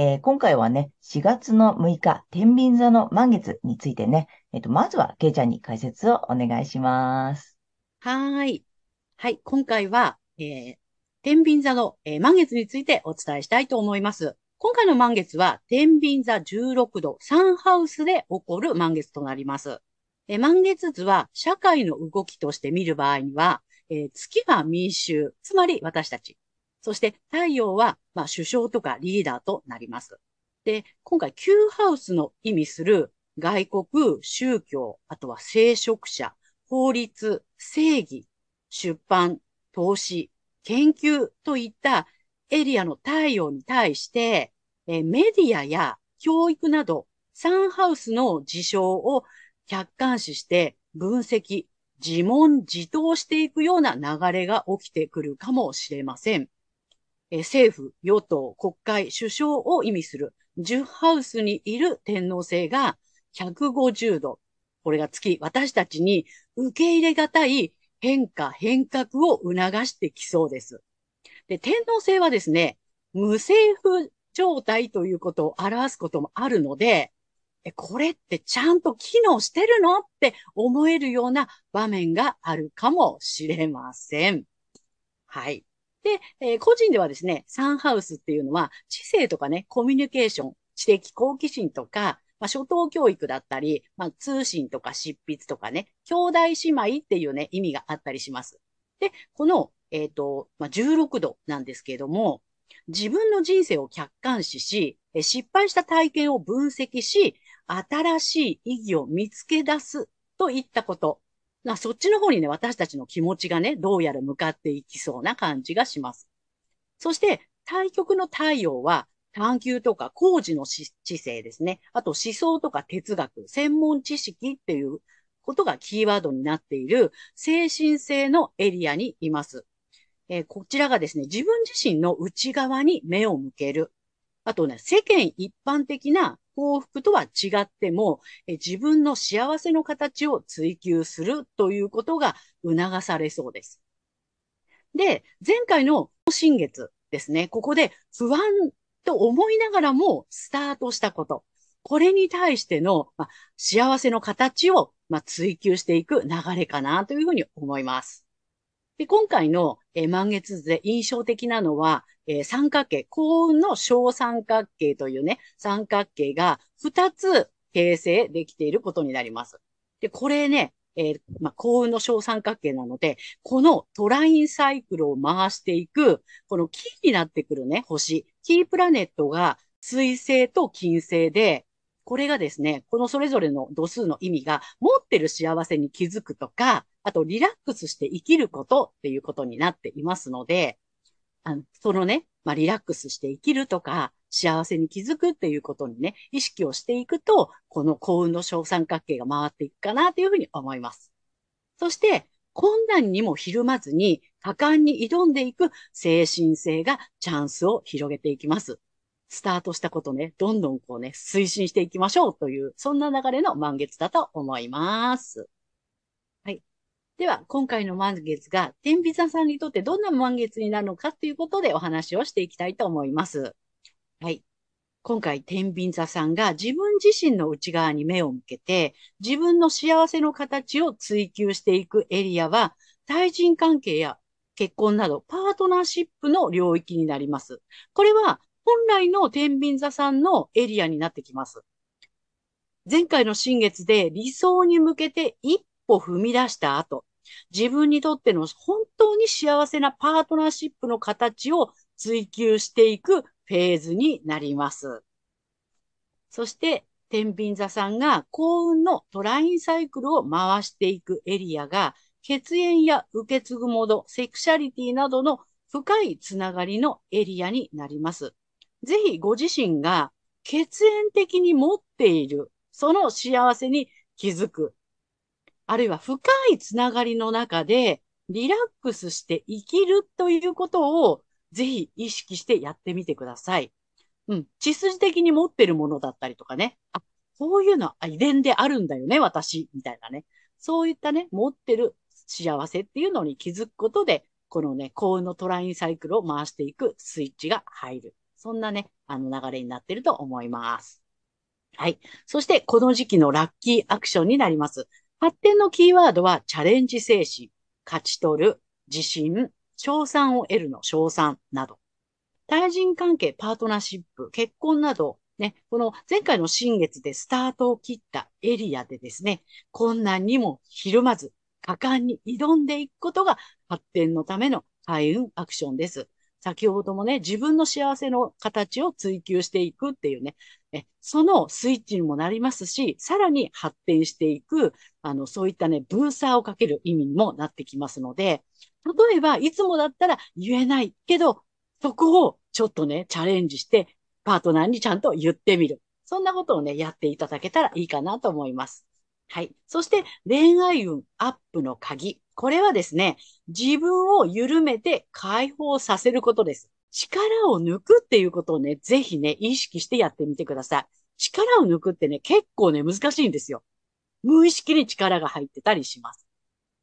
えー、今回はね、4月の6日、天秤座の満月についてね、えっ、ー、と、まずは、けいちゃんに解説をお願いします。はい。はい。今回は、えー、天秤座の、えー、満月についてお伝えしたいと思います。今回の満月は、天秤座16度、サンハウスで起こる満月となります。え満月図は社会の動きとして見る場合には、えー、月は民衆、つまり私たち。そして太陽は、まあ、首相とかリーダーとなります。で、今回、Q ハウスの意味する外国、宗教、あとは聖職者、法律、正義、出版、投資、研究といったエリアの太陽に対して、えメディアや教育など、サンハウスの事象を客観視して分析、自問自答していくような流れが起きてくるかもしれません。え政府、与党、国会、首相を意味する10ハウスにいる天皇星が150度。これが月、私たちに受け入れがたい変化、変革を促してきそうです。で、天皇星はですね、無政府状態ということを表すこともあるので、え、これってちゃんと機能してるのって思えるような場面があるかもしれません。はい。で、えー、個人ではですね、サンハウスっていうのは、知性とかね、コミュニケーション、知的好奇心とか、まあ、初等教育だったり、まあ、通信とか執筆とかね、兄弟姉妹っていうね、意味があったりします。で、この、えっ、ー、と、まあ、16度なんですけれども、自分の人生を客観視し、失敗した体験を分析し、新しい意義を見つけ出すといったこと。まあ、そっちの方にね、私たちの気持ちがね、どうやら向かっていきそうな感じがします。そして、対極の太陽は、探求とか工事の知性ですね。あと思想とか哲学、専門知識っていうことがキーワードになっている精神性のエリアにいます。えー、こちらがですね、自分自身の内側に目を向ける。あとね、世間一般的な幸福とは違っても、え自分の幸せの形を追求するということが促されそうです。で、前回の新月ですね、ここで不安と思いながらもスタートしたこと。これに対しての、ま幸せの形を、ま追求していく流れかなというふうに思います。で今回の、え満月図で印象的なのは、えー、三角形、幸運の小三角形というね、三角形が2つ形成できていることになります。で、これね、えー、まあ、幸運の小三角形なので、このトラインサイクルを回していく、このキーになってくるね、星、キープラネットが水星と金星で、これがですね、このそれぞれの度数の意味が持ってる幸せに気づくとか、あとリラックスして生きることっていうことになっていますので、あの、そのね、まあ、リラックスして生きるとか、幸せに気づくっていうことにね、意識をしていくと、この幸運の小三角形が回っていくかなというふうに思います。そして、困難にもひるまずに、果敢に挑んでいく精神性がチャンスを広げていきます。スタートしたことね、どんどんこうね、推進していきましょうという、そんな流れの満月だと思います。はいでは、今回の満月が、天秤座さんにとってどんな満月になるのかということでお話をしていきたいと思います。はい。今回、天秤座さんが自分自身の内側に目を向けて、自分の幸せの形を追求していくエリアは、対人関係や結婚など、パートナーシップの領域になります。これは、本来の天秤座さんのエリアになってきます。前回の新月で理想に向けて一歩踏み出した後、自分にとっての本当に幸せなパートナーシップの形を追求していくフェーズになります。そして、天秤座さんが幸運のトラインサイクルを回していくエリアが、血縁や受け継ぐモード、セクシャリティなどの深いつながりのエリアになります。ぜひご自身が血縁的に持っている、その幸せに気づく。あるいは深いつながりの中でリラックスして生きるということをぜひ意識してやってみてください。うん。血筋的に持ってるものだったりとかね。あ、こういうのは遺伝であるんだよね、私。みたいなね。そういったね、持ってる幸せっていうのに気づくことで、このね、幸運のトラインサイクルを回していくスイッチが入る。そんなね、あの流れになってると思います。はい。そして、この時期のラッキーアクションになります。発展のキーワードは、チャレンジ精神、勝ち取る、自信、賞賛を得るの賞賛など。対人関係、パートナーシップ、結婚など、ね、この前回の新月でスタートを切ったエリアでですね、困難にもひるまず、果敢に挑んでいくことが発展のための開運アクションです。先ほどもね、自分の幸せの形を追求していくっていうね、えそのスイッチにもなりますし、さらに発展していく、あの、そういったね、ブーサーをかける意味にもなってきますので、例えば、いつもだったら言えないけど、そこをちょっとね、チャレンジして、パートナーにちゃんと言ってみる。そんなことをね、やっていただけたらいいかなと思います。はい。そして、恋愛運アップの鍵。これはですね、自分を緩めて解放させることです。力を抜くっていうことをね、ぜひね、意識してやってみてください。力を抜くってね、結構ね、難しいんですよ。無意識に力が入ってたりします。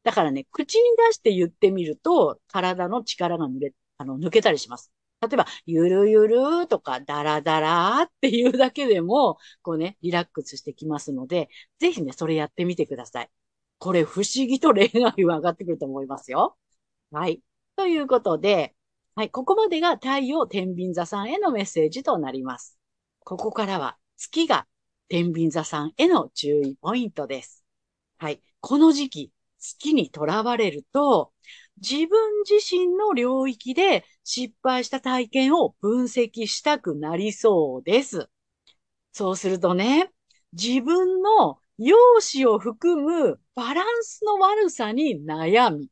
だからね、口に出して言ってみると、体の力が抜け、あの、抜けたりします。例えば、ゆるゆるとか、だらだらっていうだけでも、こうね、リラックスしてきますので、ぜひね、それやってみてください。これ不思議と恋愛は上がってくると思いますよ。はい。ということで、はい。ここまでが太陽天秤座さんへのメッセージとなります。ここからは月が天秤座さんへの注意ポイントです。はい。この時期、月にとらわれると、自分自身の領域で失敗した体験を分析したくなりそうです。そうするとね、自分の容姿を含むバランスの悪さに悩み。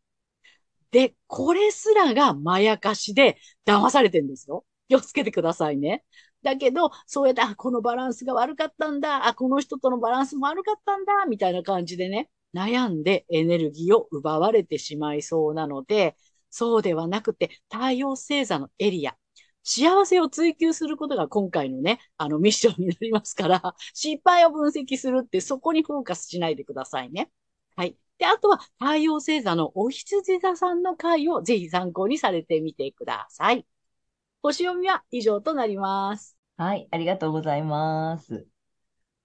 で、これすらがまやかしで騙されてんですよ。気をつけてくださいね。だけど、そうやって、あ、このバランスが悪かったんだ。あ、この人とのバランスも悪かったんだ。みたいな感じでね、悩んでエネルギーを奪われてしまいそうなので、そうではなくて、太陽星座のエリア、幸せを追求することが今回のね、あのミッションになりますから、失敗を分析するってそこにフォーカスしないでくださいね。はい。で、あとは太陽星座のお羊座さんの回をぜひ参考にされてみてください。星読みは以上となります。はい、ありがとうございます。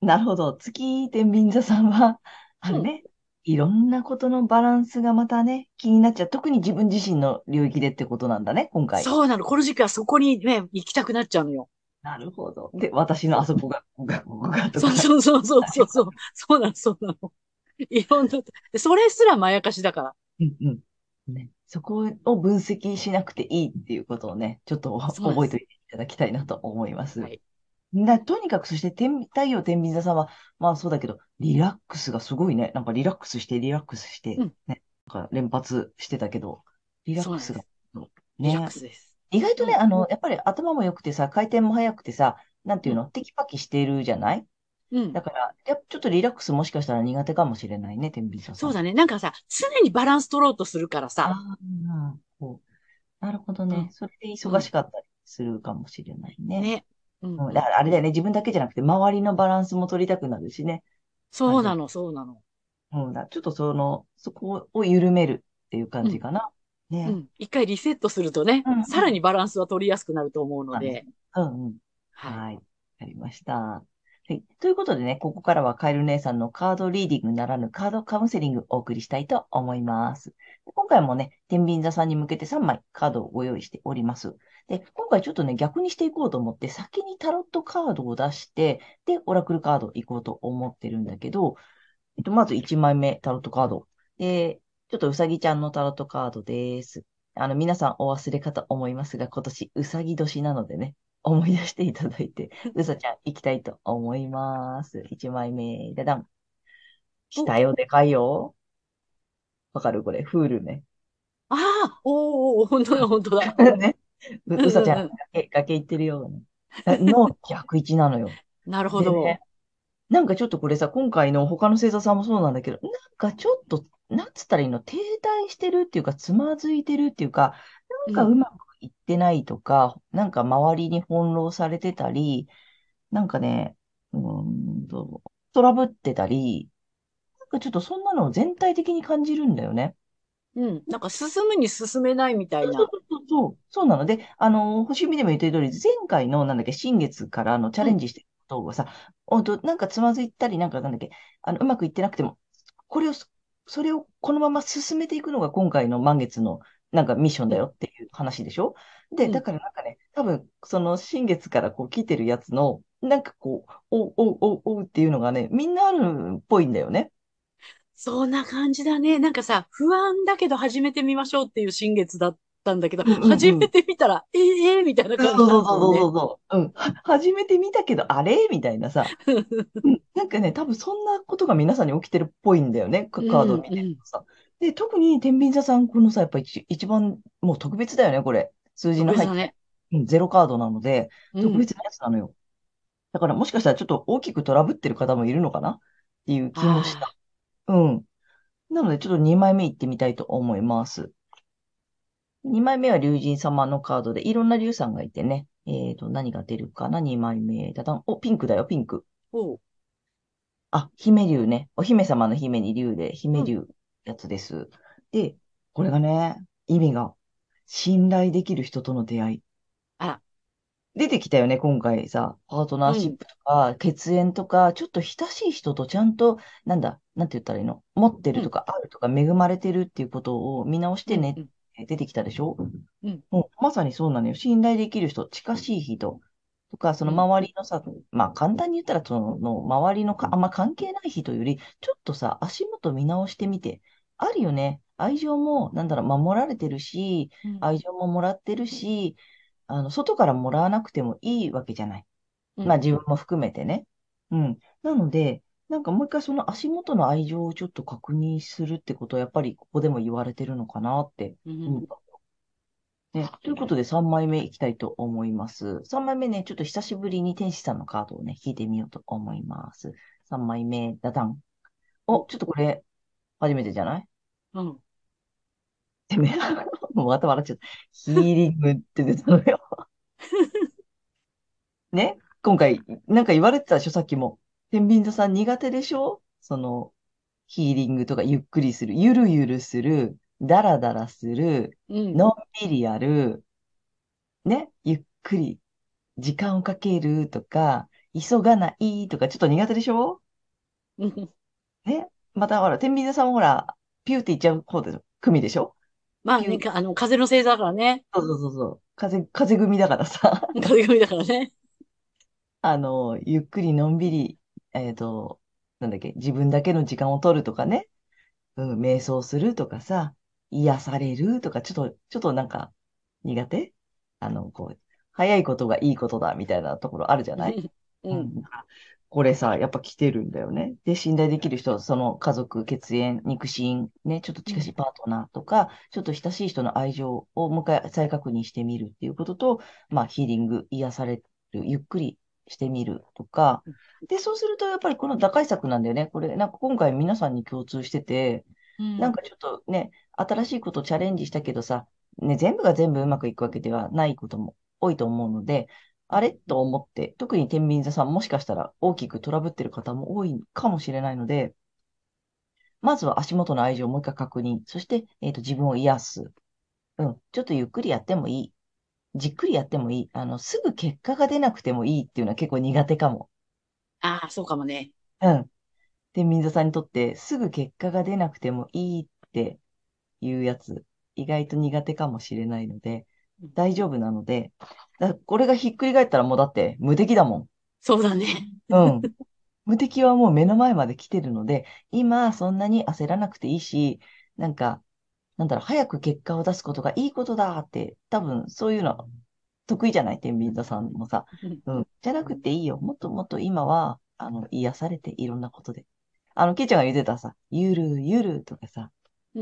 なるほど。月天秤座さんは、あのね、いろんなことのバランスがまたね、気になっちゃう。特に自分自身の領域でってことなんだね、今回。そうなの。この時期はそこにね、行きたくなっちゃうのよ。なるほど。で、私のあそこが、ここが、ここがとか。そうそうそうそうそう。そうなの、そうなの。いろんな、それすらまやかしだから。うんうん。ね、そこを分析しなくていいっていうことをね、ちょっと覚えておいていただきたいなと思います。はい。だとにかく、そして天、太陽天秤座さんは、まあそうだけど、リラックスがすごいね。なんかリラックスして、リラックスして、ね。なんか連発してたけど、リラックスが、ね。リラックスです。意外とね、あの、やっぱり頭も良くてさ、回転も速くてさ、なんていうの、テキパキしてるじゃない？うん。だから、やちょっとリラックスもしかしたら苦手かもしれないね、天秤座さん。そうだね。なんかさ、常にバランス取ろうとするからさ。ああ、なるほどね。それで忙しかったりするかもしれないね。ね。うん。あれだよね、自分だけじゃなくて、周りのバランスも取りたくなるしね。そうなの、そうなの。うんだ。ちょっとその、そこを緩めるっていう感じかな。うん、ね、うん。一回リセットするとね、うんさらにバランスは取りやすくなると思うので。うんうん。はい。わ、かりました。はい。ということでね、ここからはカエル姉さんのカードリーディングならぬカードカウンセリングをお送りしたいと思います。今回もね、天秤座さんに向けて3枚カードをご用意しております。で、今回ちょっとね、逆にしていこうと思って、先にタロットカードを出して、で、オラクルカード行こうと思ってるんだけど、えっと、まず1枚目、タロットカード。で、ちょっとうさぎちゃんのタロットカードです。あの、皆さんお忘れかと思いますが、今年うさぎ年なのでね、思い出していただいて、うさちゃん行きたいと思います。1枚目、でだん。来たよ、でかいよ。わかるこれ、フールね。ああ、おお、本当だ、本当だ。ね。う、うさちゃん、崖、崖行ってるよ、ね。の逆位置なのよ。なるほど、ね。なんかちょっとこれさ、今回の他の星座さんもそうなんだけど、なんかちょっと、なんつったらいいの停滞してるっていうか、つまずいてるっていうか、なんかうまく行ってないとか、なんか周りに翻弄されてたり、なんかね、うんと、トラブってたり、なんかちょっとそんなのを全体的に感じるんだよね。うん。なんか進むに進めないみたいな。そうそうそう。そうなので、あの、星見でも言ってる通り、前回の、なんだっけ、新月からのチャレンジしてることがさ、本当なんかつまずいたり、なんかなんだっけ、あの、うまくいってなくても、これを、それをこのまま進めていくのが今回の満月のなんかミッションだよっていう話でしょ？で、だからなんかね、多分、その新月からこう来てるやつの、なんかこう、おうおうおうおうっていうのがね、みんなあるっぽいんだよね。そんな感じだね。なんかさ、不安だけど始めてみましょうっていう新月だったんだけど、うんうんうん、始めてみたら、ええー、みたいな感じだった、ね、そうそうそうそう。うん。始めてみたけど、あれ？みたいなさ。なんかね、多分そんなことが皆さんに起きてるっぽいんだよね。カードを見てるとさ。うんうんで、特に天秤座さん、このさ、やっぱ一一番、もう特別だよね、これ。数字の入って、ね、うん、ゼロカードなので、特別なやつなのよ。うん、だからもしかしたらちょっと大きくトラブってる方もいるのかな？っていう気もした。うん。なので、ちょっと2枚目いってみたいと思います。2枚目は竜神様のカードで、いろんな竜さんがいてね。えっ、ー、と、何が出るかな ?2 枚目。だだん。お、ピンクだよ、ピンク。おあ、姫竜ね。お姫様の姫に竜で、姫竜。やつです。で、これがね、意味が、信頼できる人との出会い。あ、出てきたよね、今回さ、パートナーシップとか、血縁とか、ちょっと親しい人とちゃんと、なんだ、なんて言ったらいいの？持ってるとか、あるとか、恵まれてるっていうことを見直してね、出てきたでしょ？うん。もうまさにそうなのよ。信頼できる人、近しい人とか、その周りのさ、まあ簡単に言ったら、その周りのかあんま関係ない人より、ちょっとさ、足元見直してみて、あるよね。愛情も、なんだろう、守られてるし、愛情ももらってるし、あの、外からもらわなくてもいいわけじゃない。まあ自分も含めてね。うん。なので、なんかもう一回その足元の愛情をちょっと確認するってことは、やっぱりここでも言われてるのかなって思った。ね、ということで3枚目いきたいと思います。3枚目ね、ちょっと久しぶりに天使さんのカードをね、引いてみようと思います。3枚目、ダダン。お、ちょっとこれ、初めてじゃない？うん。てめえ、もうまた笑っちゃった。ヒーリングって出たのよ。ね？今回、なんか言われてたでしょ？さっきも。天秤座さん苦手でしょ？その、ヒーリングとかゆっくりする、ゆるゆるする、ダラダラする、うん。のんびりやる、ね？ゆっくり、時間をかけるとか、急がないとか、ちょっと苦手でしょ？ね？またほら、天秤座さんもほら、ピューっていっちゃう方で、組でしょ？まあね、あの、風の星座だからね。そうそうそうそう。風、風組だからさ。風組だからね。あの、ゆっくりのんびり、えっと、なんだっけ、自分だけの時間を取るとかね。うん、瞑想するとかさ、癒されるとか、ちょっと、ちょっとなんか、苦手？あの、こう、早いことがいいことだみたいなところあるじゃない？うん。これさ、やっぱ来てるんだよね。で、信頼できる人、その家族、血縁、肉親、ね、ちょっと近しいパートナーとか、ちょっと親しい人の愛情をもう一回再確認してみるっていうことと、まあ、ヒーリング、癒される、ゆっくりしてみるとか、で、そうすると、やっぱりこの打開策なんだよね。これ、なんか今回皆さんに共通してて、うん、なんかちょっとね、新しいことチャレンジしたけどさ、ね、全部が全部うまくいくわけではないことも多いと思うので、あれ？と思って、特に天秤座さんもしかしたら大きくトラブってる方も多いかもしれないので、まずは足元の愛情をもう一回確認。そして、えっ、ー、と、自分を癒す。うん。ちょっとゆっくりやってもいい。じっくりやってもいい。あの、すぐ結果が出なくてもいいっていうのは結構苦手かも。ああ、そうかもね。うん。天秤座さんにとってすぐ結果が出なくてもいいっていうやつ、意外と苦手かもしれないので、大丈夫なので、だこれがひっくり返ったらもうだって無敵だもん。そうだね。うん。無敵はもう目の前まで来てるので、今そんなに焦らなくていいし、なんか、なんだろう、早く結果を出すことがいいことだって、多分そういうの得意じゃない？天秤座さんもさ。うん。じゃなくていいよ。もっともっと今は、あの、癒されていろんなことで。あの、ケイちゃんが言ってたさ、ゆるゆるとかさ、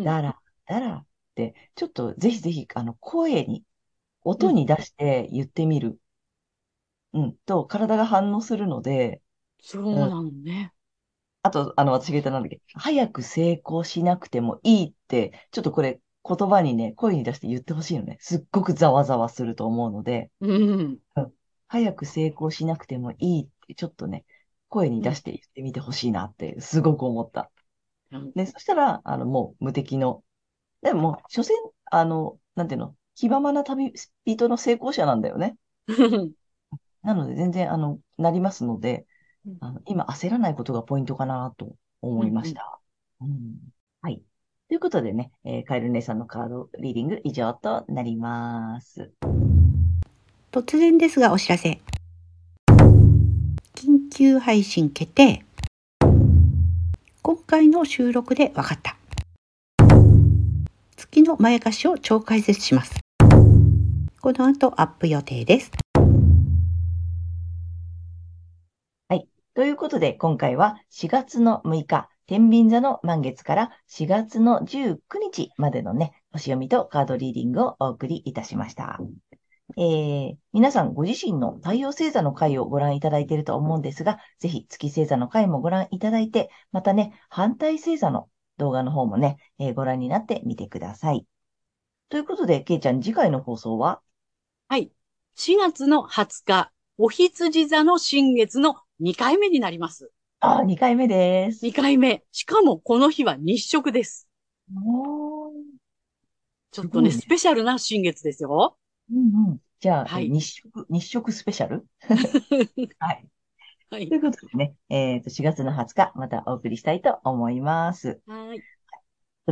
だら、だらって、ちょっとぜひぜひ、あの、声に、音に出して言ってみる。うん、と、体が反応するので、そうなのね。あと、あの、私が言ったなんだっけ、早く成功しなくてもいいって、ちょっとこれ、言葉にね、声に出して言ってほしいのね。すっごくざわざわすると思うので、うん。早く成功しなくてもいいって、ちょっとね、声に出して言ってみてほしいなって、すごく思った。うん、で、そしたら、あの、もう無敵の、でも、所詮、あの、なんていうの、気ままな旅人の成功者なんだよね。なので、全然、あの、なりますので、あの今、焦らないことがポイントかなと思いました。うん、うん、はい。ということでね、えー、カエル姉さんのカードリーディング以上となります。突然ですがお知らせ。緊急配信決定。今回の収録で分かった。月の前貸しを超解説します。この後アップ予定です。はい。ということで、今回は4月の6日、天秤座の満月から4月の19日までのね、星読みとカードリーディングをお送りいたしました。えー、皆さんご自身の太陽星座の回をご覧いただいていると思うんですが、ぜひ月星座の回もご覧いただいて、またね、反対星座の動画の方もね、えー、ご覧になってみてください。ということで、けいちゃん、次回の放送は？はい。4月の20日、お羊座の新月の2回目になります。あ、2回目です。2回目。しかもこの日は日食です。おちょっとね、ねスペシャルな新月ですよ。うんうん。じゃあ、はい、日食、日食スペシャル？はい。はい。ということでね、えっ、ー、と、4月の20日、またお送りしたいと思います。はい。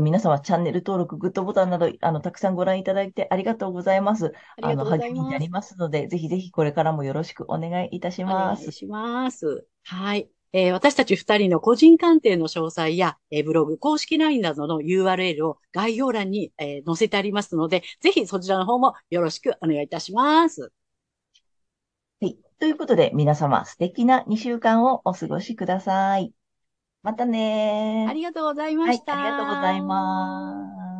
皆様、チャンネル登録、グッドボタンなど、あの、たくさんご覧いただいてありがとうございます。あの、励みになりますので、ぜひぜひこれからもよろしくお願いいたします。お願いします。はい。えー、私たち二人の個人鑑定の詳細や、えー、ブログ、公式 LINE などの URL を概要欄に、えー、載せてありますので、ぜひそちらの方もよろしくお願いいたします。はい。ということで、皆様素敵な2週間をお過ごしください。またねありがとうございました。はい、ありがとうございます。